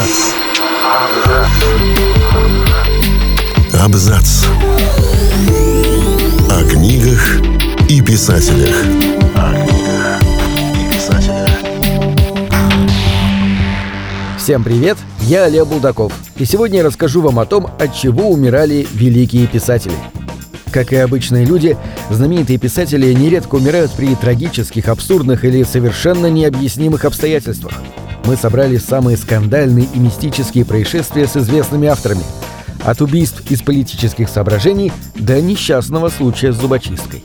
Абзац. Абзац. О книгах и писателях. О книгах и писателях. Всем привет, я Олег Булдаков, и сегодня я расскажу вам о том, от чего умирали великие писатели. Как и обычные люди, знаменитые писатели нередко умирают при трагических, абсурдных или совершенно необъяснимых обстоятельствах. Мы собрали самые скандальные и мистические происшествия с известными авторами. От убийств из политических соображений до несчастного случая с зубочисткой.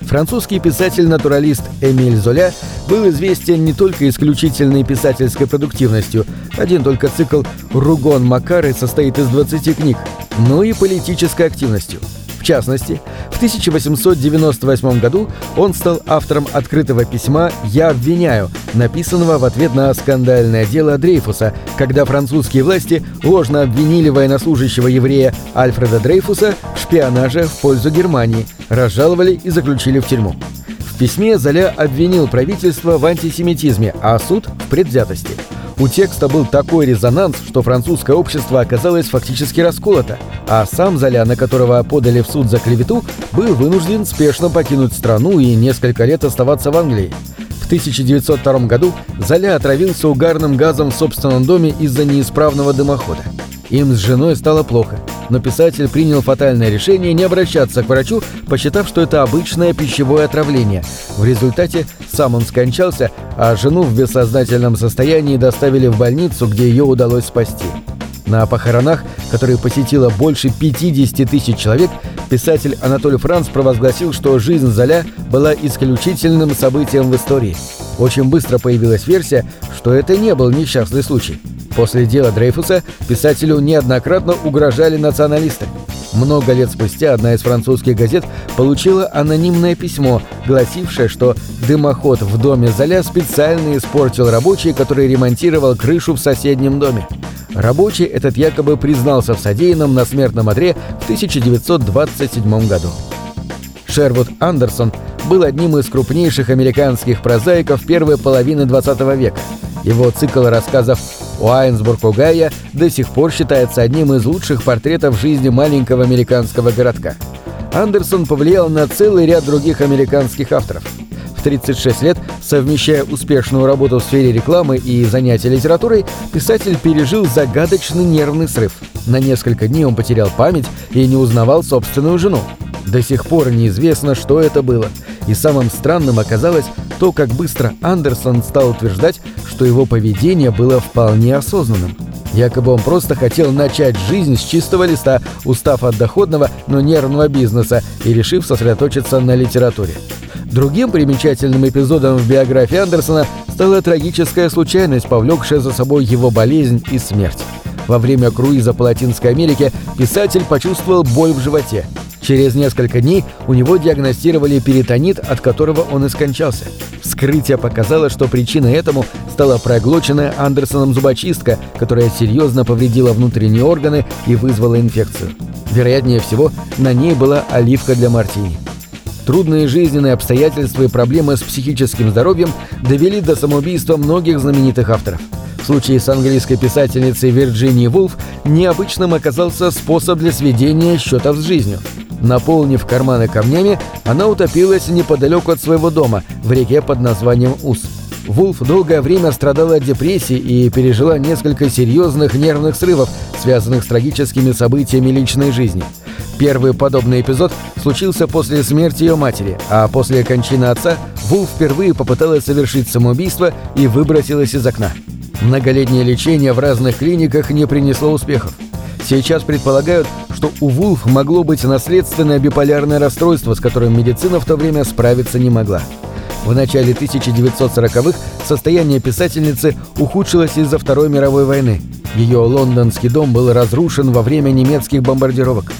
Французский писатель-натуралист Эмиль Золя был известен не только исключительной писательской продуктивностью, один только цикл «Ругон Макары» состоит из 20 книг, но и политической активностью – в частности, в 1898 году он стал автором открытого письма «Я обвиняю», написанного в ответ на скандальное дело Дрейфуса, когда французские власти ложно обвинили военнослужащего еврея Альфреда Дрейфуса в шпионаже в пользу Германии, разжаловали и заключили в тюрьму. В письме Золя обвинил правительство в антисемитизме, а суд – в предвзятости – у текста был такой резонанс, что французское общество оказалось фактически расколото, а сам Золя, на которого подали в суд за клевету, был вынужден спешно покинуть страну и несколько лет оставаться в Англии. В 1902 году Золя отравился угарным газом в собственном доме из-за неисправного дымохода. Им с женой стало плохо, но писатель принял фатальное решение не обращаться к врачу, посчитав, что это обычное пищевое отравление. В результате сам он скончался, а жену в бессознательном состоянии доставили в больницу, где ее удалось спасти. На похоронах, которые посетило больше 50 тысяч человек, писатель Анатолий Франц провозгласил, что жизнь Золя была исключительным событием в истории. Очень быстро появилась версия, что это не был несчастный случай. После дела Дрейфуса писателю неоднократно угрожали националисты. Много лет спустя одна из французских газет получила анонимное письмо, гласившее, что дымоход в доме Золя специально испортил рабочий, который ремонтировал крышу в соседнем доме. Рабочий этот якобы признался в содеянном на смертном одре в 1927 году. Шервуд Андерсон был одним из крупнейших американских прозаиков первой половины 20 века. Его цикл рассказов Уайнсбург Огайо до сих пор считается одним из лучших портретов жизни маленького американского городка. Андерсон повлиял на целый ряд других американских авторов. В 36 лет, совмещая успешную работу в сфере рекламы и занятия литературой, писатель пережил загадочный нервный срыв. На несколько дней он потерял память и не узнавал собственную жену. До сих пор неизвестно, что это было. И самым странным оказалось то, как быстро Андерсон стал утверждать, что его поведение было вполне осознанным. Якобы он просто хотел начать жизнь с чистого листа, устав от доходного, но нервного бизнеса и решив сосредоточиться на литературе. Другим примечательным эпизодом в биографии Андерсона стала трагическая случайность, повлекшая за собой его болезнь и смерть. Во время круиза по Латинской Америке писатель почувствовал боль в животе. Через несколько дней у него диагностировали перитонит, от которого он и скончался. Вскрытие показало, что причиной этому стала проглоченная Андерсоном зубочистка, которая серьезно повредила внутренние органы и вызвала инфекцию. Вероятнее всего, на ней была оливка для мартини. Трудные жизненные обстоятельства и проблемы с психическим здоровьем довели до самоубийства многих знаменитых авторов. В случае с английской писательницей Вирджинией Вулф необычным оказался способ для сведения счетов с жизнью – Наполнив карманы камнями, она утопилась неподалеку от своего дома, в реке под названием Ус. Вулф долгое время страдала от депрессии и пережила несколько серьезных нервных срывов, связанных с трагическими событиями личной жизни. Первый подобный эпизод случился после смерти ее матери, а после кончины отца Вулф впервые попыталась совершить самоубийство и выбросилась из окна. Многолетнее лечение в разных клиниках не принесло успехов. Сейчас предполагают, что у Вулф могло быть наследственное биполярное расстройство, с которым медицина в то время справиться не могла. В начале 1940-х состояние писательницы ухудшилось из-за Второй мировой войны. Ее лондонский дом был разрушен во время немецких бомбардировок.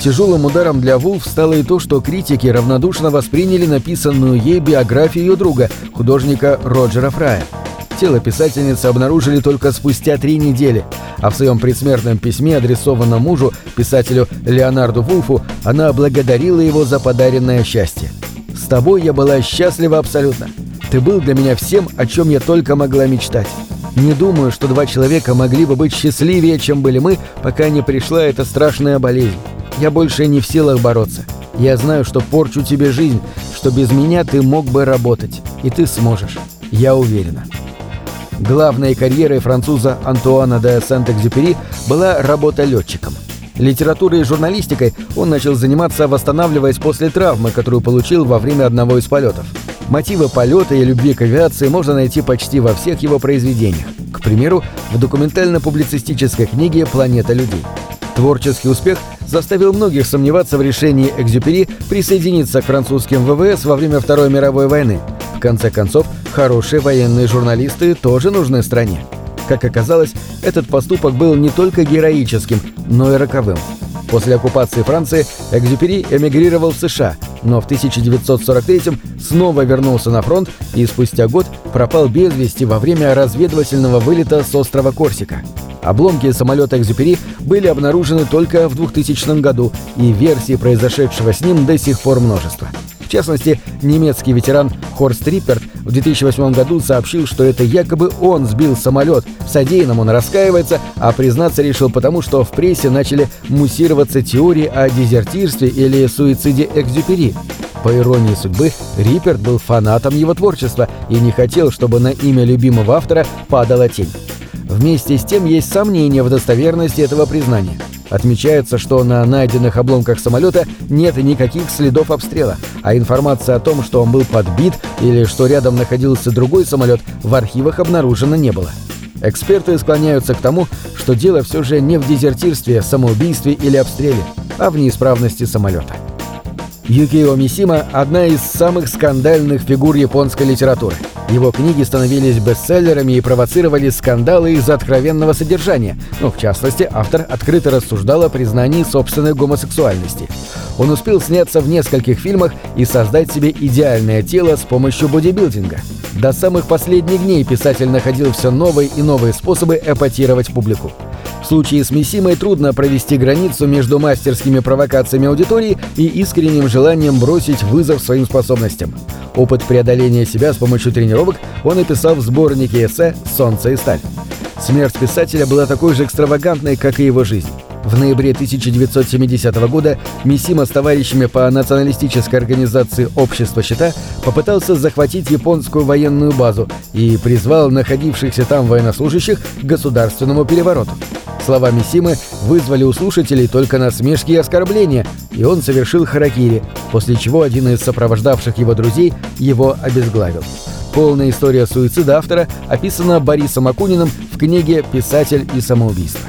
Тяжелым ударом для Вулф стало и то, что критики равнодушно восприняли написанную ей биографию ее друга, художника Роджера Фрая. Тело писательницы обнаружили только спустя три недели, а в своем предсмертном письме, адресованном мужу, писателю Леонарду Вулфу, она благодарила его за подаренное счастье. «С тобой я была счастлива абсолютно. Ты был для меня всем, о чем я только могла мечтать. Не думаю, что два человека могли бы быть счастливее, чем были мы, пока не пришла эта страшная болезнь. Я больше не в силах бороться. Я знаю, что порчу тебе жизнь, что без меня ты мог бы работать. И ты сможешь. Я уверена. Главной карьерой француза Антуана де Сент-Экзюпери была работа летчиком. Литературой и журналистикой он начал заниматься, восстанавливаясь после травмы, которую получил во время одного из полетов. Мотивы полета и любви к авиации можно найти почти во всех его произведениях. К примеру, в документально-публицистической книге «Планета людей». Творческий успех заставил многих сомневаться в решении Экзюпери присоединиться к французским ВВС во время Второй мировой войны. В конце концов, хорошие военные журналисты тоже нужны стране. Как оказалось, этот поступок был не только героическим, но и роковым. После оккупации Франции Экзюпери эмигрировал в США, но в 1943-м снова вернулся на фронт и спустя год пропал без вести во время разведывательного вылета с острова Корсика. Обломки самолета «Экзюпери» были обнаружены только в 2000 году, и версий произошедшего с ним до сих пор множество. В частности, немецкий ветеран Хорст Рипперт в 2008 году сообщил, что это якобы он сбил самолет. В содеянном он раскаивается, а признаться решил потому, что в прессе начали муссироваться теории о дезертирстве или суициде Экзюпери. По иронии судьбы, Рипперт был фанатом его творчества и не хотел, чтобы на имя любимого автора падала тень. Вместе с тем есть сомнения в достоверности этого признания. Отмечается, что на найденных обломках самолета нет никаких следов обстрела, а информация о том, что он был подбит или что рядом находился другой самолет, в архивах обнаружено не было. Эксперты склоняются к тому, что дело все же не в дезертирстве, самоубийстве или обстреле, а в неисправности самолета. Юкио Мисима – одна из самых скандальных фигур японской литературы. Его книги становились бестселлерами и провоцировали скандалы из-за откровенного содержания, но, в частности, автор открыто рассуждал о признании собственной гомосексуальности. Он успел сняться в нескольких фильмах и создать себе идеальное тело с помощью бодибилдинга. До самых последних дней писатель находил все новые и новые способы эпатировать публику. В случае с Мисимой трудно провести границу между мастерскими провокациями аудитории и искренним желанием бросить вызов своим способностям. Опыт преодоления себя с помощью тренировок он описал в сборнике эссе «Солнце и сталь». Смерть писателя была такой же экстравагантной, как и его жизнь. В ноябре 1970 года Мисима с товарищами по националистической организации «Общество щита» попытался захватить японскую военную базу и призвал находившихся там военнослужащих к государственному перевороту. Слова Мисимы вызвали у слушателей только насмешки и оскорбления, и он совершил харакири, после чего один из сопровождавших его друзей его обезглавил. Полная история суицида автора описана Борисом Акуниным в книге «Писатель и самоубийство».